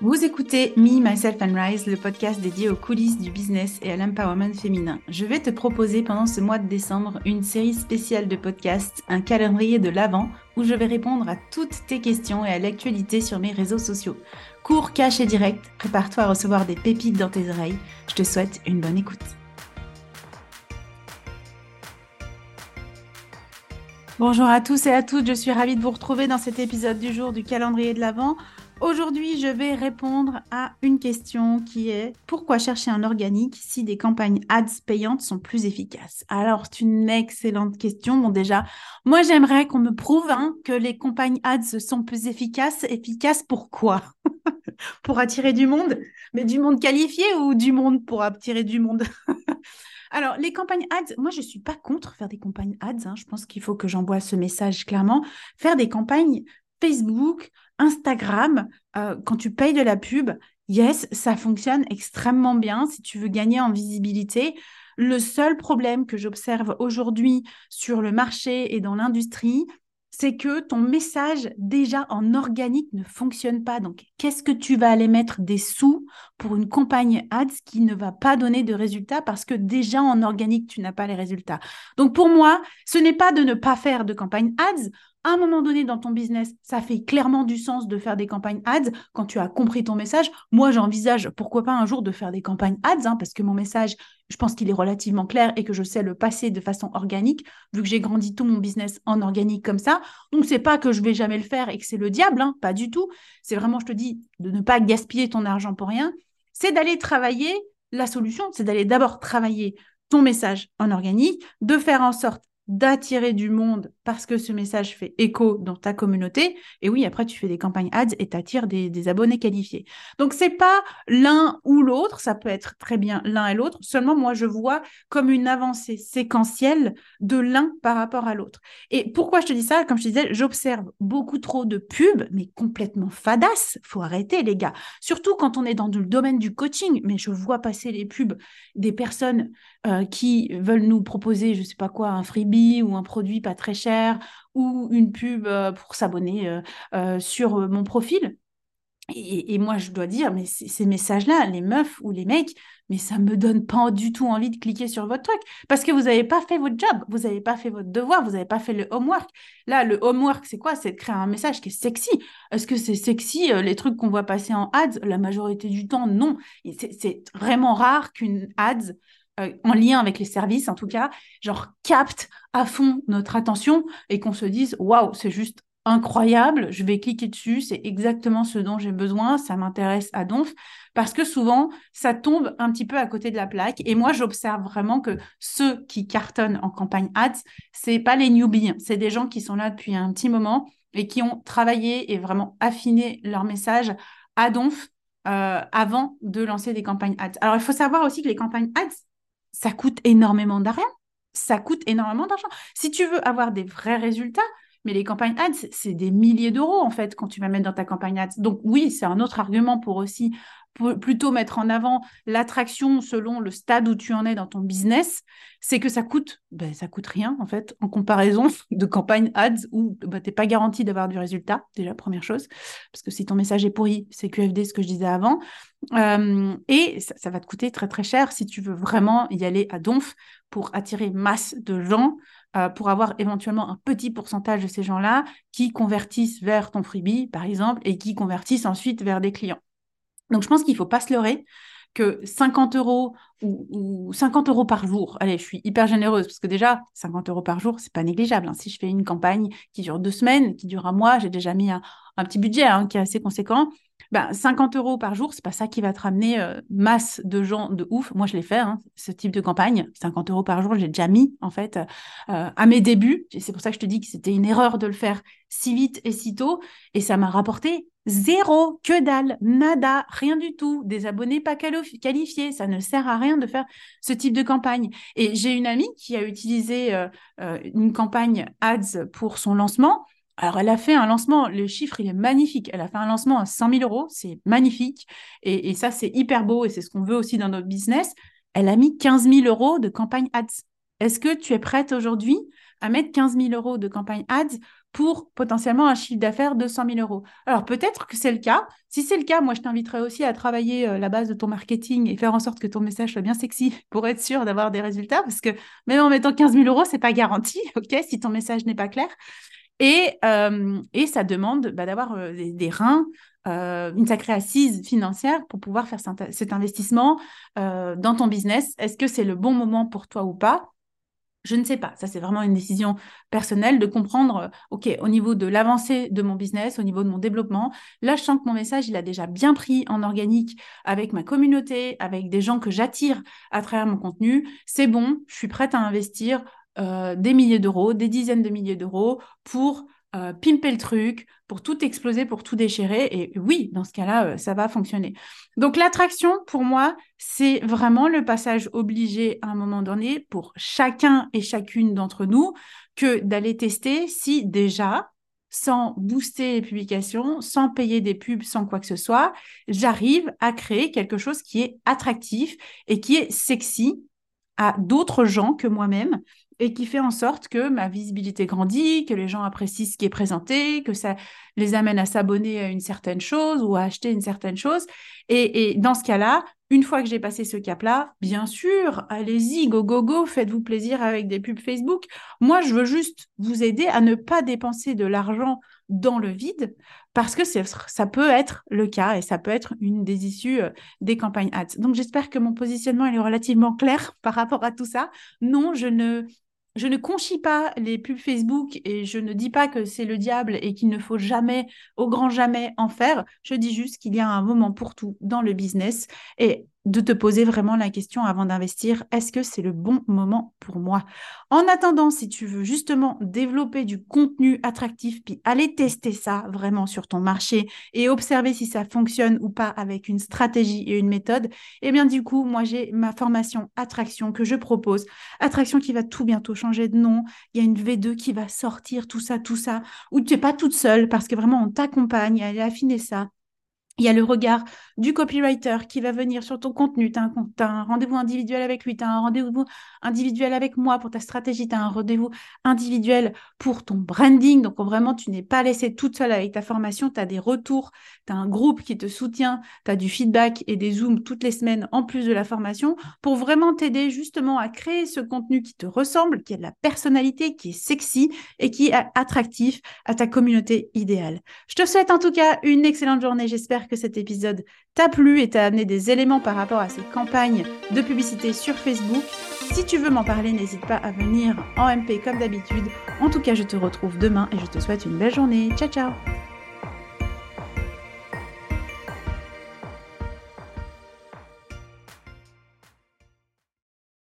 Vous écoutez Me, Myself and Rise, le podcast dédié aux coulisses du business et à l'empowerment féminin. Je vais te proposer pendant ce mois de décembre une série spéciale de podcasts, un calendrier de l'Avent, où je vais répondre à toutes tes questions et à l'actualité sur mes réseaux sociaux. Cours, cash et direct, prépare-toi à recevoir des pépites dans tes oreilles. Je te souhaite une bonne écoute. Bonjour à tous et à toutes, je suis ravie de vous retrouver dans cet épisode du jour du calendrier de l'Avent. Aujourd'hui, je vais répondre à une question qui est pourquoi chercher un organique si des campagnes ads payantes sont plus efficaces? Alors, c'est une excellente question. Bon, déjà, moi, j'aimerais qu'on me prouve hein, que les campagnes ads sont plus efficaces. Efficaces pourquoi Pour attirer du monde? Mais du monde qualifié ou du monde pour attirer du monde? Alors, les campagnes ads, moi, je ne suis pas contre faire des campagnes ads. Hein. Je pense qu'il faut que j'envoie ce message clairement. Faire des campagnes Facebook, Instagram, euh, quand tu payes de la pub, yes, ça fonctionne extrêmement bien si tu veux gagner en visibilité. Le seul problème que j'observe aujourd'hui sur le marché et dans l'industrie, c'est que ton message déjà en organique ne fonctionne pas. Donc, qu'est-ce que tu vas aller mettre des sous pour une campagne ads qui ne va pas donner de résultats parce que déjà en organique, tu n'as pas les résultats? Donc, pour moi, ce n'est pas de ne pas faire de campagne ads à un moment donné dans ton business, ça fait clairement du sens de faire des campagnes ads quand tu as compris ton message. Moi, j'envisage pourquoi pas un jour de faire des campagnes ads hein, parce que mon message, je pense qu'il est relativement clair et que je sais le passer de façon organique vu que j'ai grandi tout mon business en organique comme ça. Donc, c'est pas que je vais jamais le faire et que c'est le diable, hein, pas du tout. C'est vraiment, je te dis, de ne pas gaspiller ton argent pour rien. C'est d'aller travailler la solution, c'est d'aller d'abord travailler ton message en organique, de faire en sorte d'attirer du monde parce que ce message fait écho dans ta communauté. Et oui, après, tu fais des campagnes ads et tu attires des, abonnés qualifiés. Donc, c'est pas l'un ou l'autre, ça peut être très bien l'un et l'autre. Seulement, moi, je vois comme une avancée séquentielle de l'un par rapport à l'autre. Et pourquoi je te dis ça? Comme je te disais, j'observe beaucoup trop de pubs, mais complètement fadas. Faut arrêter, les gars. Surtout quand on est dans le domaine du coaching. Mais je vois passer les pubs des personnes euh, qui veulent nous proposer, je sais pas quoi, un freebie ou un produit pas très cher ou une pub euh, pour s'abonner euh, sur mon profil. Et, moi, je dois dire, mais ces messages-là, les meufs ou les mecs, mais ça me donne pas du tout envie de cliquer sur votre truc parce que vous n'avez pas fait votre job, vous n'avez pas fait votre devoir, vous n'avez pas fait le homework. Là, le homework, c'est quoi? C'est de créer un message qui est sexy. Est-ce que c'est sexy les trucs qu'on voit passer en ads? La majorité du temps, non. C'est vraiment rare qu'une ads euh, en lien avec les services en tout cas, genre capte à fond notre attention et qu'on se dise waouh, c'est juste incroyable, je vais cliquer dessus, c'est exactement ce dont j'ai besoin, ça m'intéresse à donf parce que souvent ça tombe un petit peu à côté de la plaque et moi j'observe vraiment que ceux qui cartonnent en campagne ads, c'est pas les newbies, c'est des gens qui sont là depuis un petit moment et qui ont travaillé et vraiment affiné leur message à donf euh, avant de lancer des campagnes ads. Alors il faut savoir aussi que les campagnes ads ça coûte énormément d'argent. Ça coûte énormément d'argent. Si tu veux avoir des vrais résultats, mais les campagnes ads, c'est des milliers d'euros en fait quand tu vas mettre dans ta campagne ads. Donc oui, c'est un autre argument pour aussi plutôt mettre en avant l'attraction selon le stade où tu en es dans ton business, c'est que ça coûte, ben, ça coûte rien en fait en comparaison de campagne ads où ben, tu n'es pas garanti d'avoir du résultat, déjà première chose, parce que si ton message est pourri, c'est QFD ce que je disais avant, euh, et ça, va te coûter très très cher si tu veux vraiment y aller à donf pour attirer masse de gens, euh, pour avoir éventuellement un petit pourcentage de ces gens-là qui convertissent vers ton freebie par exemple et qui convertissent ensuite vers des clients. Donc, je pense qu'il ne faut pas se leurrer que 50 euros ou, 50 euros par jour, allez, je suis hyper généreuse parce que déjà, 50 euros par jour, c'est pas négligeable. Hein. Si je fais une campagne qui dure deux semaines, qui dure un mois, j'ai déjà mis un, petit budget hein, qui est assez conséquent. Ben, 50 euros par jour, c'est pas ça qui va te ramener euh, masse de gens de ouf. Moi, je l'ai fait, hein, ce type de campagne. 50 euros par jour, j'ai déjà mis, en fait, euh, à mes débuts. C'est pour ça que je te dis que c'était une erreur de le faire si vite et si tôt. Et ça m'a rapporté zéro, que dalle, nada, rien du tout. Des abonnés pas qualifiés. Ça ne sert à rien de faire ce type de campagne. Et j'ai une amie qui a utilisé euh, une campagne ads pour son lancement. Alors, elle a fait un lancement, le chiffre, il est magnifique. Elle a fait un lancement à 100 000 euros, c'est magnifique. Et, ça, c'est hyper beau et c'est ce qu'on veut aussi dans notre business. Elle a mis 15 000 euros de campagne ads. Est-ce que tu es prête aujourd'hui à mettre 15 000 euros de campagne ads pour potentiellement un chiffre d'affaires de 100 000 euros? Alors peut-être que c'est le cas. Si c'est le cas, moi je t'inviterai aussi à travailler euh, la base de ton marketing et faire en sorte que ton message soit bien sexy pour être sûr d'avoir des résultats. Parce que même en mettant 15 000 euros, c'est pas garanti, ok, si ton message n'est pas clair. Et, euh, et ça demande bah, d'avoir euh, des, reins, une sacrée assise financière pour pouvoir faire cet investissement dans ton business. Est-ce que c'est le bon moment pour toi ou pas? Je ne sais pas. Ça, c'est vraiment une décision personnelle de comprendre, euh, OK, au niveau de l'avancée de mon business, au niveau de mon développement, là, je sens que mon message, il a déjà bien pris en organique avec ma communauté, avec des gens que j'attire à travers mon contenu. C'est bon, je suis prête à investir euh, des milliers d'euros, des dizaines de milliers d'euros pour euh, pimper le truc, pour tout exploser, pour tout déchirer. Et oui, dans ce cas-là, euh, ça va fonctionner. Donc l'attraction, pour moi, c'est vraiment le passage obligé à un moment donné pour chacun et chacune d'entre nous que d'aller tester si déjà, sans booster les publications, sans payer des pubs, sans quoi que ce soit, j'arrive à créer quelque chose qui est attractif et qui est sexy à d'autres gens que moi-même et qui fait en sorte que ma visibilité grandit, que les gens apprécient ce qui est présenté, que ça les amène à s'abonner à une certaine chose ou à acheter une certaine chose. Et, dans ce cas-là, une fois que j'ai passé ce cap-là, bien sûr, allez-y, go, go, go, faites-vous plaisir avec des pubs Facebook. Moi, je veux juste vous aider à ne pas dépenser de l'argent dans le vide parce que ça peut être le cas et ça peut être une des issues euh, des campagnes ads. Donc, j'espère que mon positionnement est relativement clair par rapport à tout ça. Non, je ne je ne conchis pas les pubs Facebook et je ne dis pas que c'est le diable et qu'il ne faut jamais, au grand jamais, en faire. Je dis juste qu'il y a un moment pour tout dans le business et de te poser vraiment la question avant d'investir, est-ce que c'est le bon moment pour moi? En attendant, si tu veux justement développer du contenu attractif, puis aller tester ça vraiment sur ton marché et observer si ça fonctionne ou pas avec une stratégie et une méthode, eh bien du coup, moi j'ai ma formation Attraction que je propose. Attraction qui va tout bientôt changer de nom. Il y a une V2 qui va sortir, tout ça, tout ça, où tu n'es pas toute seule parce que vraiment on t'accompagne à aller affiner ça il y a le regard du copywriter qui va venir sur ton contenu. Tu as un, rendez-vous individuel avec lui, tu as un rendez-vous individuel avec moi pour ta stratégie, tu as un rendez-vous individuel pour ton branding. Donc vraiment, tu n'es pas laissé toute seule avec ta formation, tu as des retours, tu as un groupe qui te soutient, tu as du feedback et des zooms toutes les semaines en plus de la formation pour vraiment t'aider justement à créer ce contenu qui te ressemble, qui a de la personnalité, qui est sexy et qui est attractif à ta communauté idéale. Je te souhaite en tout cas une excellente journée. J'espère que cet épisode t'a plu et t'a amené des éléments par rapport à ces campagnes de publicité sur Facebook. Si tu veux m'en parler, n'hésite pas à venir en MP comme d'habitude. En tout cas, je te retrouve demain et je te souhaite une belle journée. Ciao ciao